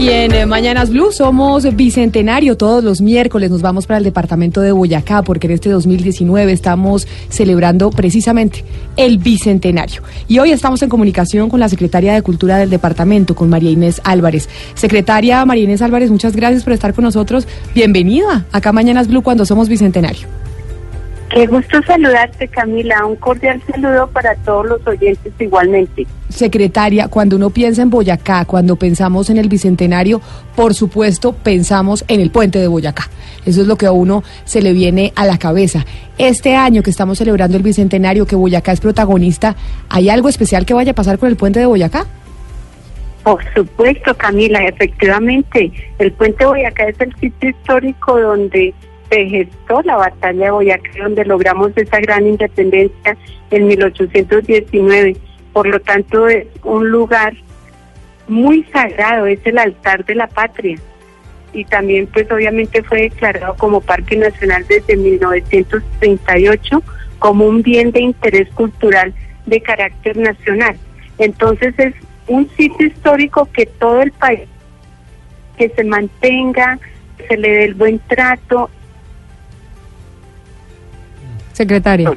Y en eh, Mañanas Blue somos bicentenario. Todos los miércoles nos vamos para el departamento de Boyacá porque en este 2019 estamos celebrando precisamente el bicentenario. Y hoy estamos en comunicación con la secretaria de Cultura del departamento, con María Inés Álvarez. Secretaria María Inés Álvarez, muchas gracias por estar con nosotros. Bienvenida acá Mañanas Blue cuando somos bicentenario. Qué gusto saludarte, Camila. Un cordial saludo para todos los oyentes igualmente. Secretaria, cuando uno piensa en Boyacá, cuando pensamos en el Bicentenario, por supuesto pensamos en el puente de Boyacá. Eso es lo que a uno se le viene a la cabeza. Este año que estamos celebrando el Bicentenario, que Boyacá es protagonista, ¿hay algo especial que vaya a pasar con el puente de Boyacá? Por supuesto, Camila, efectivamente. El puente de Boyacá es el sitio histórico donde se gestó la batalla de Boyacá, donde logramos esa gran independencia en 1819. Por lo tanto, es un lugar muy sagrado, es el altar de la patria. Y también, pues obviamente fue declarado como Parque Nacional desde 1938 como un bien de interés cultural de carácter nacional. Entonces es un sitio histórico que todo el país, que se mantenga, se le dé el buen trato Secretaria.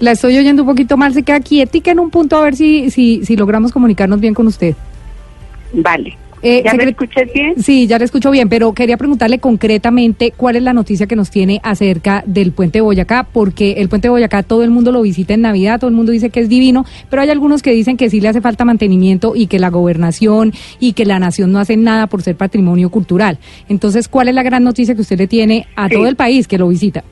La estoy oyendo un poquito mal, se queda quietica en un punto a ver si, si, si logramos comunicarnos bien con usted. Vale. Eh, ¿Ya me escuchas bien? Sí, ya le escucho bien, pero quería preguntarle concretamente cuál es la noticia que nos tiene acerca del puente de Boyacá, porque el puente de Boyacá todo el mundo lo visita en Navidad, todo el mundo dice que es divino, pero hay algunos que dicen que sí le hace falta mantenimiento y que la gobernación y que la nación no hacen nada por ser patrimonio cultural. Entonces, ¿cuál es la gran noticia que usted le tiene a todo el país que lo visita?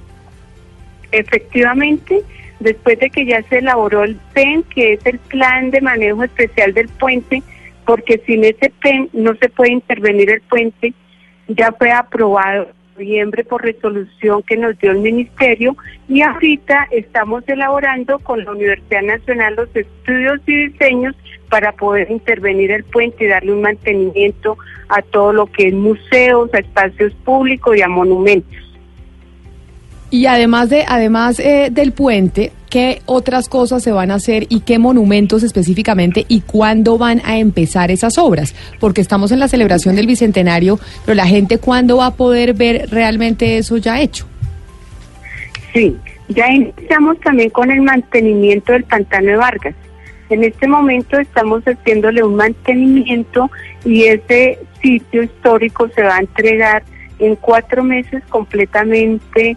Efectivamente, después de que ya se elaboró el PEN, que es el Plan de Manejo Especial del Puente, porque sin ese PEN no se puede intervenir el puente, ya fue aprobado en noviembre por resolución que nos dio el Ministerio y ahorita estamos elaborando con la Universidad Nacional los estudios y diseños para poder intervenir el puente y darle un mantenimiento a todo lo que es museos, a espacios públicos y a monumentos. Y además de además eh, del puente, ¿qué otras cosas se van a hacer y qué monumentos específicamente y cuándo van a empezar esas obras? Porque estamos en la celebración del bicentenario, pero la gente cuándo va a poder ver realmente eso ya hecho? Sí, ya iniciamos también con el mantenimiento del pantano de Vargas. En este momento estamos haciéndole un mantenimiento y ese sitio histórico se va a entregar en cuatro meses completamente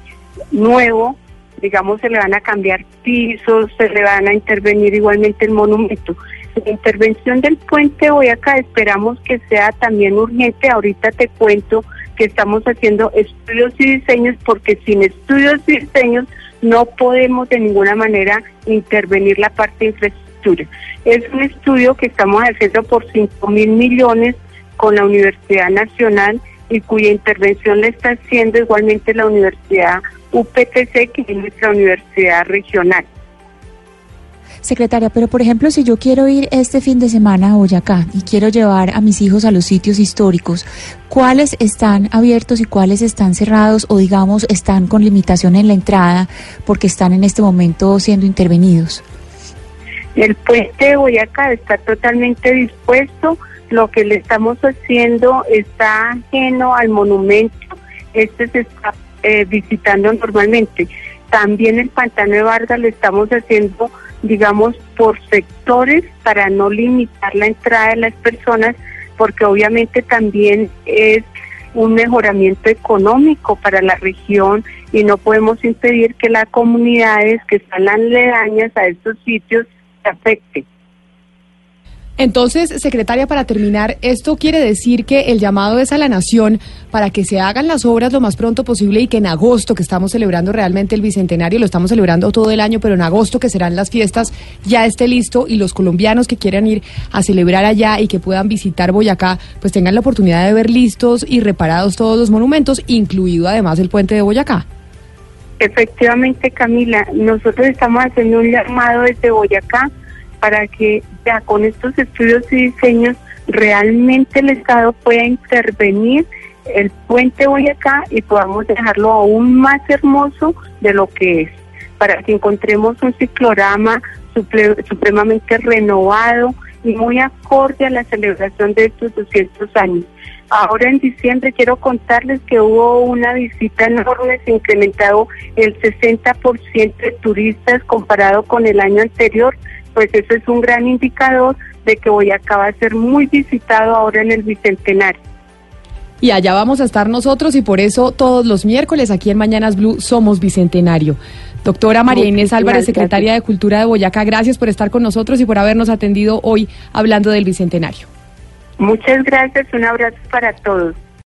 nuevo, digamos, se le van a cambiar pisos, se le van a intervenir igualmente el monumento. La intervención del puente Boyacá esperamos que sea también urgente. Ahorita te cuento que estamos haciendo estudios y diseños porque sin estudios y diseños no podemos de ninguna manera intervenir la parte de infraestructura. Es un estudio que estamos haciendo por 5 mil millones con la Universidad Nacional y cuya intervención le está haciendo igualmente la Universidad UPTC, que es nuestra universidad regional. Secretaria, pero por ejemplo, si yo quiero ir este fin de semana a Boyacá y quiero llevar a mis hijos a los sitios históricos, ¿cuáles están abiertos y cuáles están cerrados o digamos están con limitación en la entrada porque están en este momento siendo intervenidos? El puente de Boyacá está totalmente dispuesto, lo que le estamos haciendo está ajeno al monumento, este se está eh, visitando normalmente. También el pantano de Vargas le estamos haciendo digamos, por sectores para no limitar la entrada de las personas, porque obviamente también es un mejoramiento económico para la región y no podemos impedir que las comunidades que están aledañas a estos sitios se afecten. Entonces, secretaria, para terminar, esto quiere decir que el llamado es a la nación para que se hagan las obras lo más pronto posible y que en agosto, que estamos celebrando realmente el bicentenario, lo estamos celebrando todo el año, pero en agosto, que serán las fiestas, ya esté listo y los colombianos que quieran ir a celebrar allá y que puedan visitar Boyacá, pues tengan la oportunidad de ver listos y reparados todos los monumentos, incluido además el puente de Boyacá. Efectivamente, Camila, nosotros estamos haciendo un llamado desde Boyacá para que ya con estos estudios y diseños realmente el Estado pueda intervenir el puente Boyacá y podamos dejarlo aún más hermoso de lo que es, para que encontremos un ciclorama supremamente renovado y muy acorde a la celebración de estos 200 años. Ahora en diciembre quiero contarles que hubo una visita enorme, se incrementado el 60% de turistas comparado con el año anterior, pues eso es un gran indicador de que Boyacá va a ser muy visitado ahora en el Bicentenario. Y allá vamos a estar nosotros y por eso todos los miércoles aquí en Mañanas Blue somos Bicentenario. Doctora María Inés Álvarez, secretaria de Cultura de Boyacá, gracias por estar con nosotros y por habernos atendido hoy hablando del Bicentenario. Muchas gracias, un abrazo para todos.